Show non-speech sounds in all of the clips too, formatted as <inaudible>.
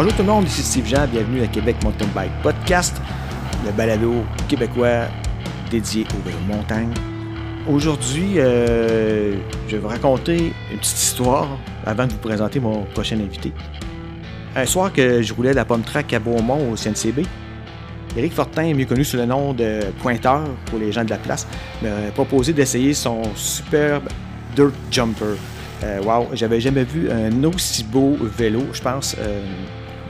Bonjour tout le monde, ici Steve Jean, bienvenue à Québec Mountain Bike Podcast, le balado québécois dédié au vélo de montagne. Aujourd'hui, euh, je vais vous raconter une petite histoire avant de vous présenter mon prochain invité. Un soir que je roulais la pomme track à Beaumont au CNCB, Éric Fortin, mieux connu sous le nom de Pointeur pour les gens de la place, m'a proposé d'essayer son superbe Dirt Jumper. Euh, wow, j'avais jamais vu un aussi beau vélo, je pense. Euh,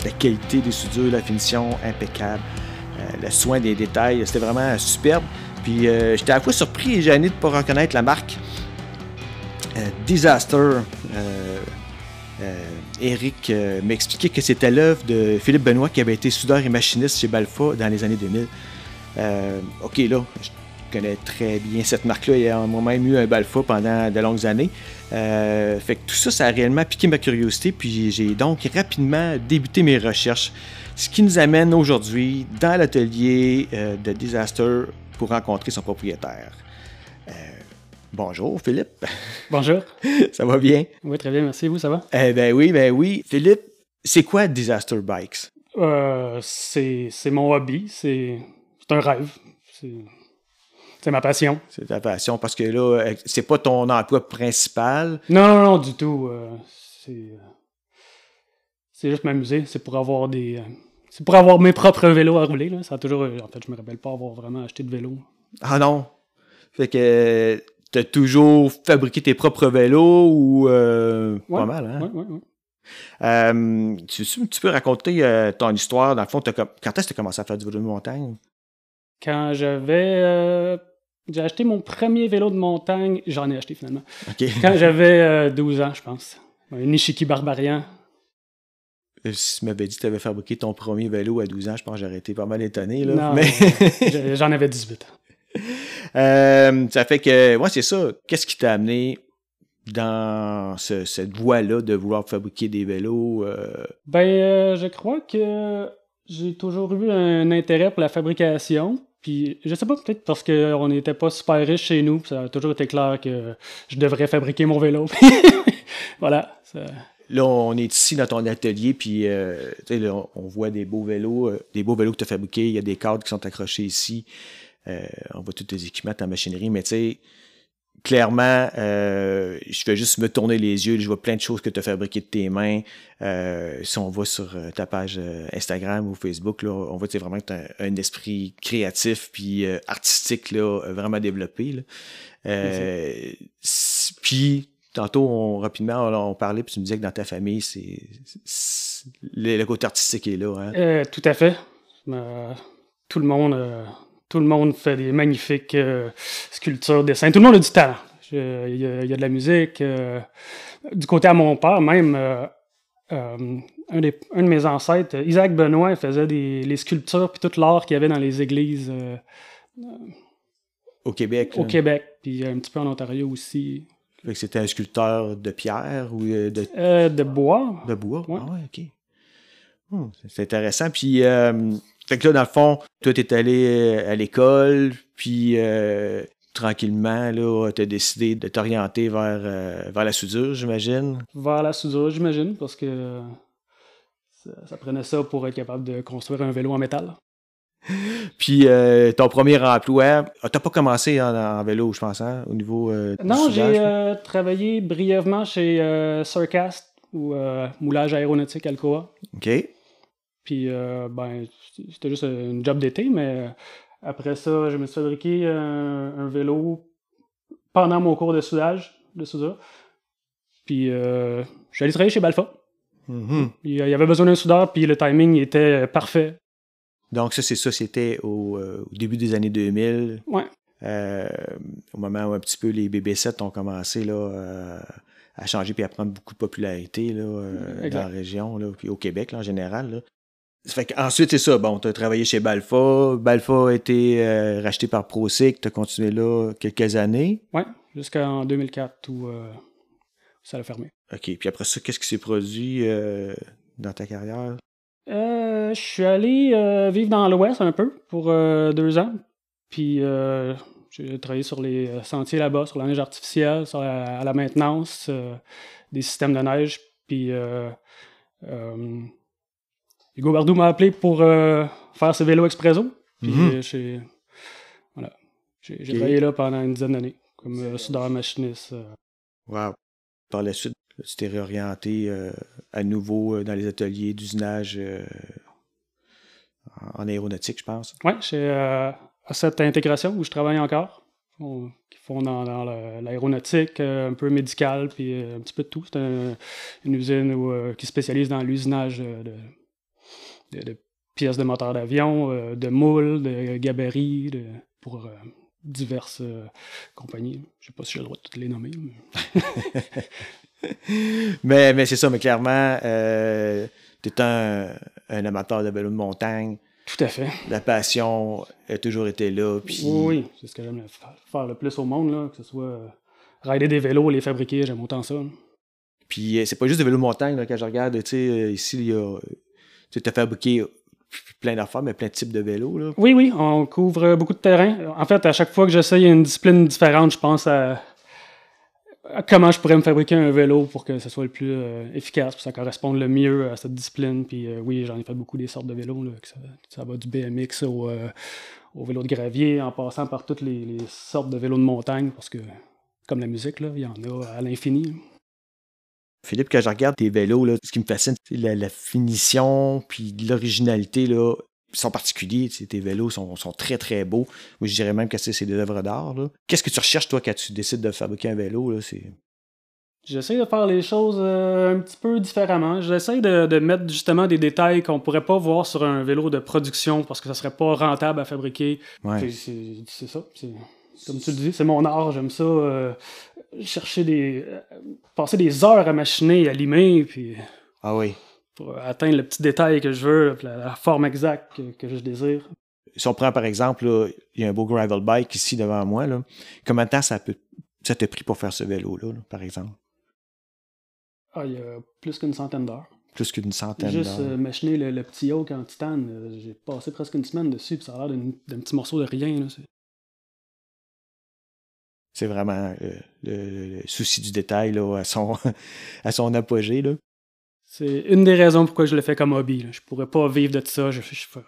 la qualité des soudures, la finition impeccable, euh, le soin des détails, c'était vraiment superbe. Puis euh, j'étais à la fois surpris et gêné de ne pas reconnaître la marque. Euh, Disaster. Eric m'expliquait que c'était l'œuvre de Philippe Benoît qui avait été soudeur et machiniste chez Balfa dans les années 2000. ok, là, je connais très bien cette marque-là. Il a moi-même eu un Balfa pendant de longues années. Euh, fait que tout ça, ça a réellement piqué ma curiosité, puis j'ai donc rapidement débuté mes recherches. Ce qui nous amène aujourd'hui dans l'atelier euh, de Disaster pour rencontrer son propriétaire. Euh, bonjour Philippe. <laughs> Bonjour. ça va bien? Oui, très bien, merci. Vous, ça va? Eh ben oui, ben oui. Philippe, c'est quoi Disaster Bikes? C'est mon hobby, c'est un rêve. C'est ma passion. C'est ta passion parce que là, euh, c'est pas ton emploi principal. Non, non, non, du tout. Euh, c'est. C'est juste m'amuser. C'est pour avoir des. euh, c'est pour avoir mes propres vélos à rouler. Là. Ça a toujours. En fait, je me rappelle pas avoir vraiment acheté de vélo. Ah non. Fait que t'as toujours fabriqué tes propres vélos ou euh, Ouais, pas mal, hein? Ouais, ouais. Euh, tu, tu peux raconter euh, ton histoire, dans le fond, quand est-ce que tu as commencé à faire du vélo de montagne? Quand j'avais. euh, J'ai acheté mon premier vélo de montagne. J'en ai acheté finalement. <laughs> Quand j'avais euh, 12 ans, je pense. Un Nishiki Barbarian. Euh, Si tu m'avais dit que tu avais fabriqué ton premier vélo à 12 ans, je pense que j'aurais été pas mal étonné. Là. Non, Mais <laughs> J'en avais 18. <laughs> Euh, ça fait que, ouais, c'est ça. Qu'est-ce qui t'a amené dans ce- cette voie-là de vouloir fabriquer des vélos? euh, Ben, euh, je crois que j'ai toujours eu un intérêt pour la fabrication. Puis, je sais pas, peut-être parce qu'on n'était pas super riche chez nous. Ça a toujours été clair que je devrais fabriquer mon vélo. <laughs> voilà. Là, on est ici dans ton atelier, puis euh, on voit des beaux vélos, euh, des beaux vélos que tu as fabriqués. Il y a des cadres qui sont accrochés ici. Euh, on voit tous tes équipements, ta machinerie, mais tu sais, clairement, euh, je fais juste me tourner les yeux. Je vois plein de choses que tu as fabriquées de tes mains. Euh, si on va sur euh, ta page euh, Instagram ou Facebook, là, on voit que c'est vraiment un, un esprit créatif puis euh, artistique là, vraiment développé. Là. Euh, puis tantôt, on, rapidement, on, on parlait, puis tu me disais que dans ta famille, c'est le, côté artistique est là. Hein? Euh, tout à fait. Tout le monde. Tout le monde fait des magnifiques euh, sculptures, dessins. Tout le monde a du talent. Il y, a- il y a de la musique. euh, du côté à mon père, même, euh, un, des- un de mes ancêtres, Isaac Benoît, faisait des, les sculptures puis tout l'art qu'il y avait dans les églises Au Québec. au là. Québec, puis un petit peu en Ontario aussi. Fait que c'était un sculpteur de pierre ou de, Euh, de bois. de bois? Ouais. Ah ouais, ok. Hmm, c'est intéressant. Puis, euh, fait que là, dans le fond, toi, t'es allé euh, à l'école, puis euh, tranquillement, là, t'as décidé de t'orienter vers, euh, vers la soudure, j'imagine? Vers la soudure, j'imagine, parce que ça, ça prenait ça pour être capable de construire un vélo en métal. <laughs> Puis, ton premier emploi, ah, t'as pas commencé en, en vélo, je pense, hein, au niveau Non, j'ai travaillé brièvement chez Surcast ou Moulage aéronautique Alcoa. OK. Puis, euh, ben, c'était juste une job d'été, mais euh, après ça, je me suis fabriqué un, un vélo pendant mon cours de soudage, de soudure. Puis, euh, je suis allé travailler chez Balfa. Mhm. Il y avait besoin d'un soudeur, puis le timing était parfait. Donc, ça, c'est ça, c'était au, euh, au début des années 2000. Ouais. Euh, au moment où un petit peu les BB7 ont commencé là, euh, à changer puis à prendre beaucoup de popularité là, euh, Exact. dans la région, là, puis au Québec là, en général. Fait ensuite, c'est ça. Bon, tu as travaillé chez Balfa. Balfa a été euh, racheté par ProSig. Tu as continué là quelques années. Ouais, jusqu'en 2004 où euh, ça a fermé. OK. Puis après ça, qu'est-ce qui s'est produit euh, dans ta carrière? Je suis allé vivre dans l'Ouest un peu pour deux ans. Puis j'ai travaillé sur les sentiers là-bas, sur la neige artificielle, sur la, à la maintenance des systèmes de neige. Puis Hugo Bardou m'a appelé pour euh, faire ce vélo expresso. Puis Mhm. euh, j'ai voilà. J'ai travaillé là pendant une dizaine d'années, comme euh, soudeur machiniste. euh. Wow. Par la suite, tu t'es réorienté euh, à nouveau dans les ateliers d'usinage en aéronautique, je pense. Ouais, chez à cette intégration où je travaille encore. On- qui font dans, l'aéronautique, euh, un peu médical, puis euh, un petit peu de tout. C'est un- une usine où, euh, qui spécialise dans l'usinage de, de- de pièces de moteur d'avion, euh, de moules, de gabarits, de- pour euh, diverses euh, compagnies. Je sais pas si j'ai le droit de toutes les nommer. mais- <laughs> mais mais c'est ça, mais clairement, tu es un, un amateur de vélo de montagne. Tout à fait. La passion a toujours été là. Puis, Oui, c'est ce que j'aime faire le plus au monde, là, que ce soit rider des vélos, les fabriquer, j'aime autant ça. là. Puis c'est pas juste des vélos de montagne, là, quand je regarde, tu sais, ici, il y a. Tu as fabriqué plein d'affaires, mais plein de types de vélos, là. Oui, oui, on couvre beaucoup de terrain. En fait, à chaque fois que j'essaye une discipline différente, je pense à, comment je pourrais me fabriquer un vélo pour que ce soit le plus euh, efficace, pour que ça corresponde le mieux à cette discipline. Puis euh, oui, j'en ai fait beaucoup des sortes de vélos. là, que ça, va du BMX au, euh, au vélo de gravier, en passant par toutes les, les sortes de vélos de montagne, parce que, comme la musique, là, il y en a à l'infini. Philippe, quand je regarde tes vélos, là, ce qui me fascine, c'est la, la finition, puis l'originalité, là. Ils sont particuliers, tes vélos sont, sont très très beaux. Moi, je dirais même que c'est des œuvres d'art. Qu'est-ce que tu recherches, toi, quand tu décides de fabriquer un vélo? Là? C'est... J'essaie de faire les choses euh, un petit peu différemment. J'essaie de, de mettre justement des détails qu'on pourrait pas voir sur un vélo de production parce que ça serait pas rentable à fabriquer. Ouais. C'est ça. Comme tu le dis, c'est mon art. J'aime ça. euh, chercher des. euh, passer des heures à machiner, à limer, puis Ah oui. pour atteindre le petit détail que je veux, la, la forme exacte que, que je désire. Si on prend par exemple, il y a un beau gravel bike ici devant moi. Là. Combien de temps ça peut ça t'a pris pour faire ce vélo-là, là, par exemple? Ah, il y a plus qu'une centaine d'heures. Plus qu'une centaine Juste d'heures. euh, machiner le, le petit yoke en titane, euh, j'ai passé presque une semaine dessus, puis ça a l'air d'un petit morceau de rien. là, c'est- vraiment euh, le, le souci du détail là, à, son, <laughs> à son apogée. Là. C'est une des raisons pourquoi je le fais comme hobby. là. Je pourrais pas vivre de ça, je, je, ferais-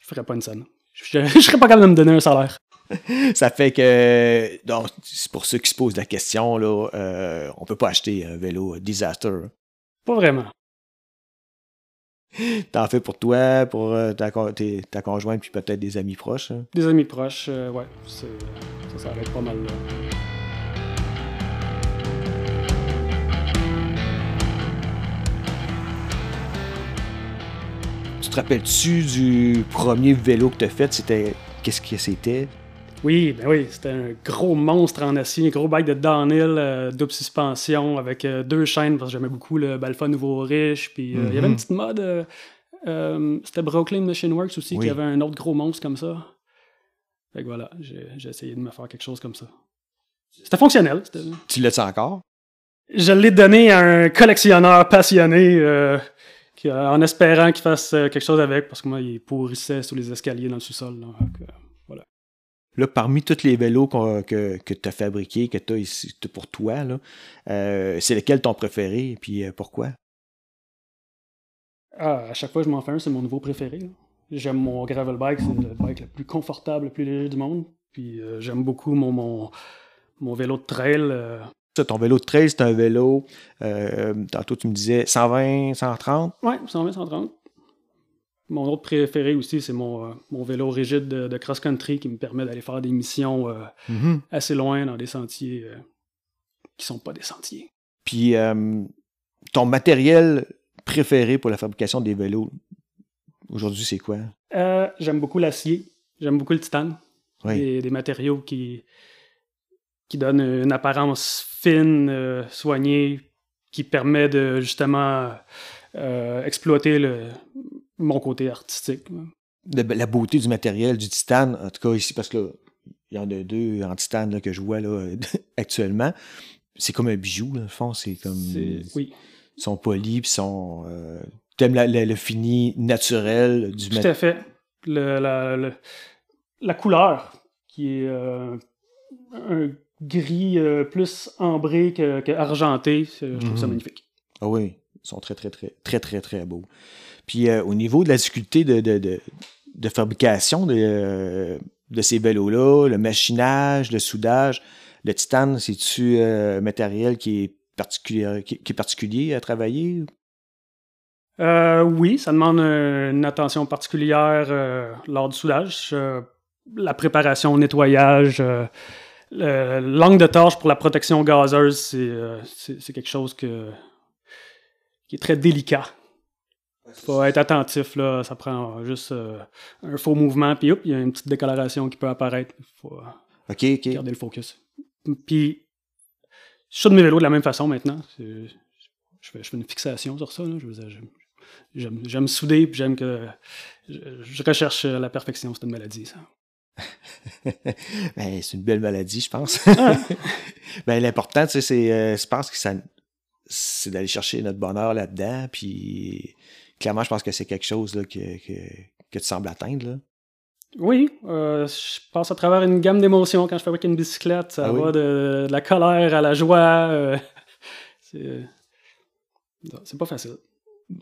je ferais pas une scène. Je, je serais pas capable de me donner un salaire. <laughs> Ça fait que, donc, pour ceux qui se posent la question, là, euh, on peut pas acheter un vélo disaster. Pas vraiment. <laughs> T'en fais pour toi, pour euh, ta, tes- ta conjointe, puis peut-être des amis proches. hein. Des amis proches, euh, ouais, ça s'arrête pas mal là. Tu te rappelles-tu du premier vélo que tu as fait? C'était. Qu'est-ce que c'était? Oui, ben oui, c'était un gros monstre en acier, un gros bike de downhill, euh, double suspension avec euh, deux chaînes parce que j'aimais beaucoup le Balfa Nouveau Riche. Puis euh, il y avait Mhm. une petite mode, c'était Brooklyn Machine Works aussi Oui. qui avait un autre gros monstre comme ça. Fait que voilà, j'ai essayé de me faire quelque chose comme ça. C'était fonctionnel. Tu l'as-tu encore? Je l'ai donné à un collectionneur passionné qui, en espérant qu'il fasse quelque chose avec parce que moi, il pourrissait sous les escaliers dans le sous-sol. Là, parmi tous les vélos que, que tu as fabriqués, que tu as ici pour toi, euh, c'est lequel ton préféré et puis euh, pourquoi? Ah, à chaque fois que je m'en fais un, c'est mon nouveau préféré. J'aime mon gravel bike, c'est le bike le plus confortable, le plus léger du monde. Puis euh, j'aime beaucoup mon, mon, mon vélo de trail. Ça, ton vélo de trail, c'est un vélo, tantôt tu me disais 120, 130. Ouais, 120, 130. Mon autre préféré aussi, c'est mon, euh, mon vélo rigide de, de cross-country qui me permet d'aller faire des missions euh, assez loin dans des sentiers euh, qui sont pas des sentiers. Puis ton matériel préféré pour la fabrication des vélos, aujourd'hui, c'est quoi? Euh, j'aime beaucoup l'acier. J'aime beaucoup le titane. Oui. Des, des matériaux qui, qui donnent une apparence fine, euh, soignée, qui permet de justement euh, exploiter le, mon côté artistique. La beauté du matériel, du titane, en tout cas ici, parce que il y en a deux en titane là, que je vois là, <laughs> actuellement. C'est comme un bijou, là, au fond. C'est comme. Oui, Ils sont polis, puis sont. Euh, T'aimes le fini naturel du tout matériel. à fait. Le- la, le- la couleur, qui est euh, un gris euh, plus ambré que, que argenté, je trouve ça Mhm. magnifique. Ah oui. sont très, très, très, très, très, très beaux. Puis euh, au niveau de la difficulté de, de, de, fabrication de, de ces vélos-là, le machinage, le soudage, le titane, c'est-tu un matériel qui est particulier, qui, est particulier à travailler? oui, ça demande une attention particulière lors du soudage. la préparation, le nettoyage, l'angle de tâche pour la protection gazeuse, c'est quelque chose qui est très délicat. Il faut être attentif, là. Ça prend juste un faux mouvement, puis hop, il y a une petite décoloration qui peut apparaître. Il faut garder le focus. Puis, je de mes vélos de la même façon maintenant. Je fais, je fais, une fixation sur ça. J'aime souder, puis j'aime que. Je, recherche la perfection, c'est une maladie, ça. <laughs> ben, c'est une belle maladie, je pense. Ah. <laughs> ben, l'important, tu sais, c'est, euh, je pense que ça, c'est d'aller chercher notre bonheur là-dedans. Puis, clairement, je pense que c'est quelque chose là, que, que, que, tu sembles atteindre. Là. Oui, euh, je passe à travers une gamme d'émotions quand je fabrique une bicyclette. Ça ah va de, la colère à la joie. Euh, <laughs> c'est, c'est pas facile.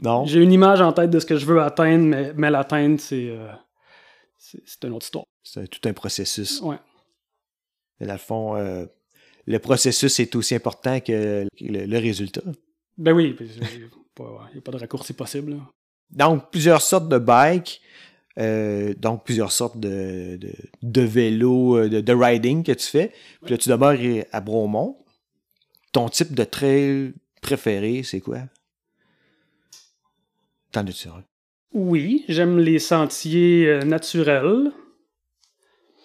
Non? J'ai une image en tête de ce que je veux atteindre, mais, mais l'atteindre, c'est, c'est une autre histoire. C'est tout un processus. Ouais. Mais dans le fond, euh, le processus est aussi important que le, résultat. Ben oui, il n'y a pas de raccourci possible. Donc, plusieurs sortes de bikes, euh, donc plusieurs sortes de, de, vélos, euh, de, riding que tu fais. Puis là, tu demeures à Bromont. Ton type de trail préféré, c'est quoi? T'en as-tu Oui, j'aime les sentiers naturels.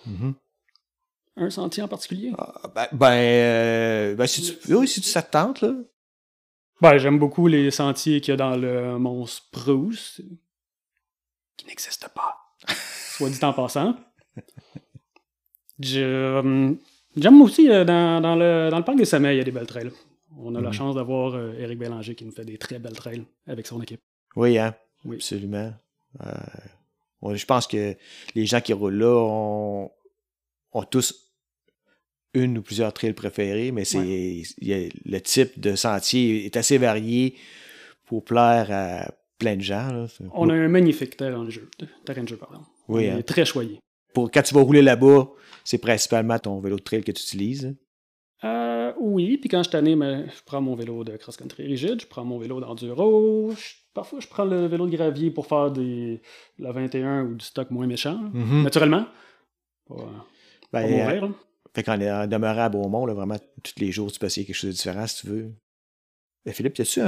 Mm-hmm. Un sentier en particulier? Ah, ben, ben, euh, ben, si tu, oui, si tu ça tente, là. Ben, j'aime beaucoup les sentiers qu'il y a dans le Mont Spruce, qui n'existe pas. <laughs> Soit dit en passant. Euh, j'aime aussi euh, dans, dans, le, dans le parc des sommets, il y a des belles trails. On a la mm-hmm. chance d'avoir Eric Bélanger qui nous fait des très belles trails avec son équipe. Oui, hein? Oui. Absolument. je pense que les gens qui roulent là ont, ont tous une ou plusieurs trails préférés, mais c'est le type de sentier est assez varié pour plaire à plein de gens. On a un magnifique terrain de jeu, terrain de jeu pardon. Oui, hein. très choyé. Pour quand tu vas rouler là-bas, c'est principalement ton vélo de trail que tu utilises. Euh, oui, puis quand je t'anime, ben, je prends mon vélo de cross-country rigide, je prends mon vélo d'enduro, parfois je prends le vélo de gravier pour faire des la 21 ou du stock moins méchant, mm-hmm. naturellement. Ben, euh, fait qu'en demeurant à Beaumont, là, vraiment, tous les jours, tu peux quelque chose de différent si tu veux. Ben, Philippe, y a-tu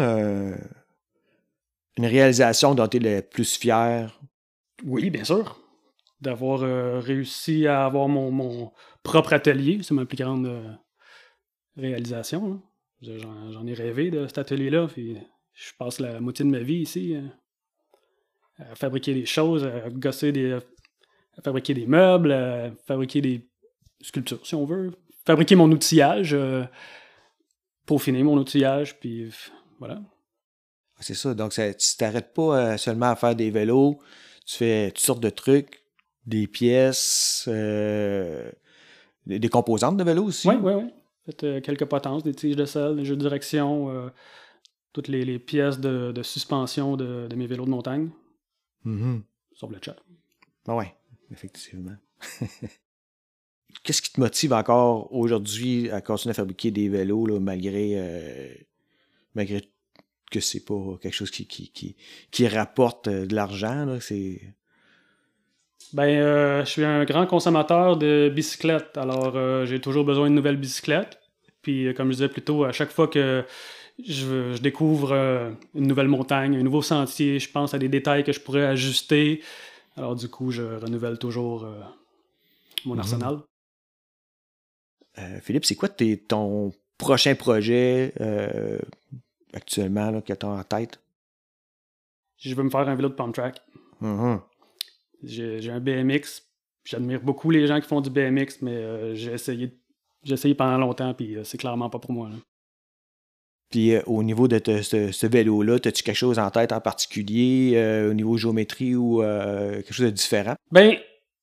une réalisation dont tu es le plus fier? Oui, bien sûr. D'avoir euh, réussi à avoir mon, propre atelier, c'est ma plus grande euh, réalisation. J'en ai rêvé de cet atelier-là. je passe la moitié de ma vie ici à fabriquer des choses, à gosser des. à fabriquer des meubles, à fabriquer des sculpture, si on veut. Fabriquer mon outillage, euh, peaufiner mon outillage, puis voilà. Ah, c'est ça. Donc, ça, tu t'arrêtes pas euh, seulement à faire des vélos. Tu fais toutes sortes de trucs, des pièces, euh, des, composantes de vélos aussi. Oui, oui, oui. Fait, quelques potences, des tiges de sel, des jeux de direction, toutes les, pièces de, suspension de, mes vélos de montagne. Sur le chat. Ah oui, effectivement. <laughs> qu'est-ce qui te motive encore aujourd'hui à continuer à fabriquer des vélos là, malgré, euh, malgré que c'est pas quelque chose qui, qui, qui, rapporte euh, de l'argent? C'est... Ben, euh, je suis un grand consommateur de bicyclettes. Alors, j'ai toujours besoin de nouvelles bicyclettes. Puis, comme je disais plus tôt, à chaque fois que je, je découvre une nouvelle montagne, un nouveau sentier, je pense à des détails que je pourrais ajuster. Alors, du coup, je renouvelle toujours mon mhm. arsenal. Euh, Philippe, c'est quoi ton prochain projet euh, actuellement là, que tu as en tête? Je veux me faire un vélo de pump track. Mm-hmm. J'ai un BMX. J'admire beaucoup les gens qui font du BMX, mais euh, j'ai essayé, essayé pendant longtemps, puis c'est clairement pas pour moi. Puis au niveau de ce, vélo-là, as-tu quelque chose en tête en particulier au niveau géométrie ou quelque chose de différent? Ben,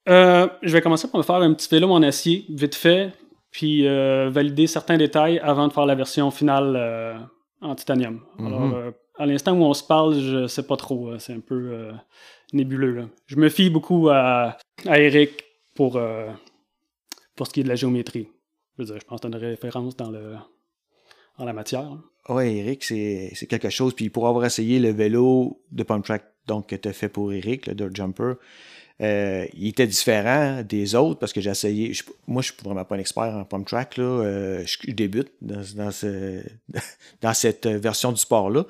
je vais commencer par me faire un petit vélo en acier, vite fait puis euh, valider certains détails avant de faire la version finale euh, en titanium. Alors, mhm. euh, à l'instant où on se parle, je sais pas trop. C'est un peu nébuleux. là. Je me fie beaucoup à, à Eric pour, pour ce qui est de la géométrie. Je veux dire, je pense que c'est une référence dans, le, dans la matière. là. Ouais, Eric, c'est c'est quelque chose. Puis pour avoir essayé le vélo de pump track donc, que tu as fait pour Eric, le Dirt Jumper, euh, il était différent des autres parce que j'ai essayé. moi, je suis vraiment pas un expert en pump track. Là, euh, je, débute dans, dans, ce- <laughs> dans cette version du sport-là.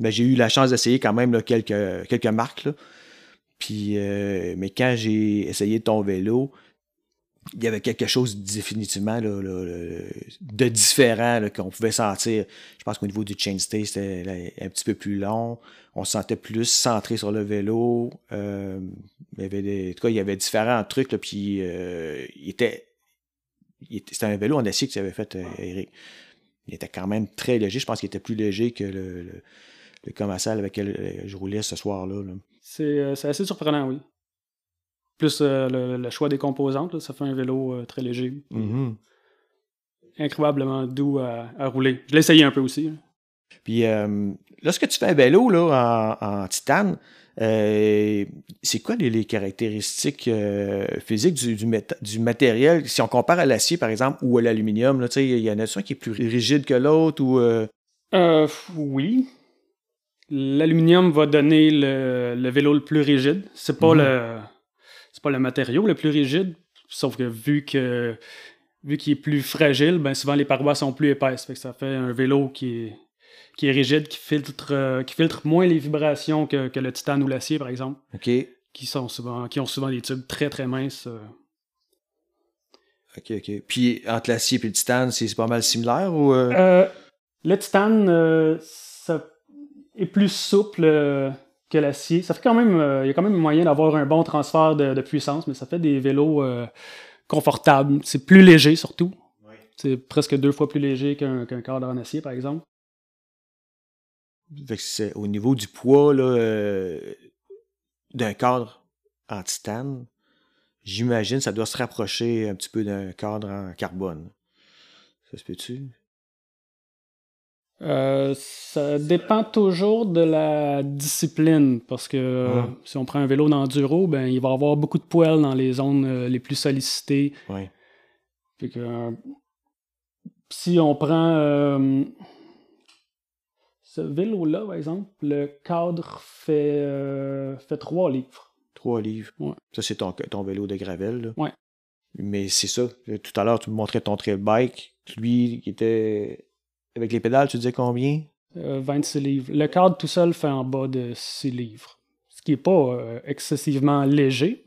Mais j'ai eu la chance d'essayer quand même quelques, quelques marques. Là. Puis, euh, mais quand j'ai essayé ton vélo, il y avait quelque chose définitivement là, là, là, de différent là, qu'on pouvait sentir. Je pense qu'au niveau du chainstay, c'était là, un petit peu plus long. On se sentait plus centré sur le vélo. Euh, il y avait en tout cas, il y avait différents trucs. Là, puis euh, c'était un vélo en acier que tu avais fait, euh, Eric. Il était quand même très léger. Je pense qu'il était plus léger que le, commercial avec lequel je roulais ce soir-là. là. Euh, c'est assez surprenant, oui. Plus euh, le, le choix des composantes, là, ça fait un vélo euh, très léger. Mhm. Incroyablement doux à, à rouler. Je l'ai essayé un peu aussi. là. Puis euh, lorsque tu fais un vélo là, en, en titane, euh, c'est quoi les, les caractéristiques euh, physiques du, du, méta- du matériel? Si on compare à l'acier, par exemple, ou à l'aluminium, là, tu sais, il y en a un qui est plus rigide que l'autre ou. euh, oui. L'aluminium va donner le, le vélo le plus rigide. C'est pas Mhm. le c'est pas le matériau le plus rigide, sauf que vu que vu qu'il est plus fragile, ben souvent les parois sont plus épaisses, fait que ça fait un vélo qui est qui est rigide, qui filtre euh, qui filtre moins les vibrations que, que le titane ou l'acier par exemple, OK. qui sont souvent qui ont souvent des tubes très très minces. euh. OK, OK. Puis entre l'acier et le titane, c'est pas mal similaire ou. euh? Euh, le titane, ça est plus souple que l'acier. Ça fait quand même, euh, il y a quand même moyen d'avoir un bon transfert de, de puissance, mais ça fait des vélos euh, confortables. C'est plus léger surtout. C'est presque deux fois plus léger qu'un cadre en acier, par exemple. Fait au niveau du poids euh, d'un cadre en titane, j'imagine ça doit se rapprocher un petit peu d'un cadre en carbone. Ça se peut-tu? Euh, ça dépend toujours de la discipline, parce que euh, Ah. si on prend un vélo d'enduro, ben, il va y avoir beaucoup de poils dans les zones euh, les plus sollicitées. Oui. Fait que, euh, si on prend ce vélo-là, par exemple, le cadre fait, fait 3 livres. Trois livres. Ouais. Ça, c'est ton, ton vélo de gravel. Là. Ouais. Mais c'est ça. Tout à l'heure, tu me montrais ton trail bike. Lui, qui était. Avec les pédales, tu disais combien? Euh, 26 livres. Le cadre tout seul fait en bas de 6 livres. Ce qui n'est pas euh, excessivement léger,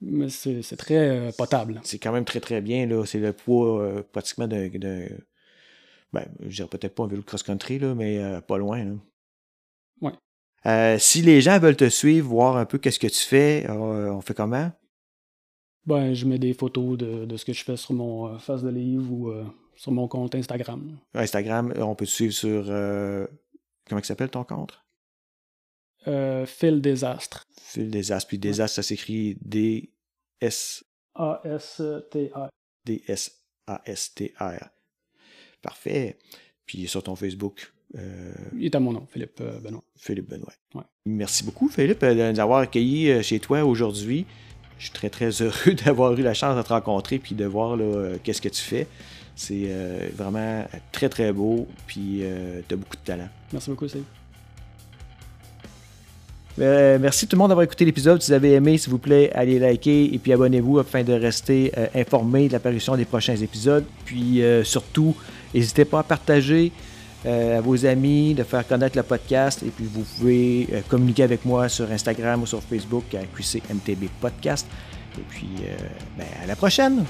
mais c'est très euh, potable. C'est quand même très très bien. C'est le poids euh, pratiquement d'un. Ben, je dirais peut-être pas un vélo cross-country, mais euh, pas loin. là. Ouais. Euh, si les gens veulent te suivre, voir un peu qu'est-ce que tu fais, euh, on fait comment? Ben, je mets des photos de, de ce que je fais sur mon euh, face de livre ou euh, sur mon compte Instagram. Instagram, on peut te suivre sur. euh, comment il s'appelle ton compte? Euh, Phil Désastre. Phil Désastre. Puis Désastre, ça s'écrit D-S. A-S-T-A. D-S-A-S-T-R. Parfait. Puis sur ton Facebook, euh, Il est à mon nom, Philippe euh, Benoît. Philippe Benoît. Ouais. Merci beaucoup, Philippe, euh, de nous avoir accueillis euh, chez toi aujourd'hui. Je suis très, très <laughs> heureux d'avoir eu la chance de te rencontrer puis de voir là, euh, qu'est-ce que tu fais. C'est euh, vraiment très, très beau. Puis tu as beaucoup de talent. Merci beaucoup, Steve. Euh, merci tout le monde d'avoir écouté l'épisode. Si vous avez aimé, s'il vous plaît, allez liker et puis abonnez-vous afin de rester euh, informé de l'apparition des prochains épisodes. Puis euh, surtout, n'hésitez pas à partager euh, à vos amis, de faire connaître le podcast. Et puis vous pouvez euh, communiquer avec moi sur Instagram ou sur Facebook à QCMTB Podcast. Et puis, euh, ben, à la prochaine!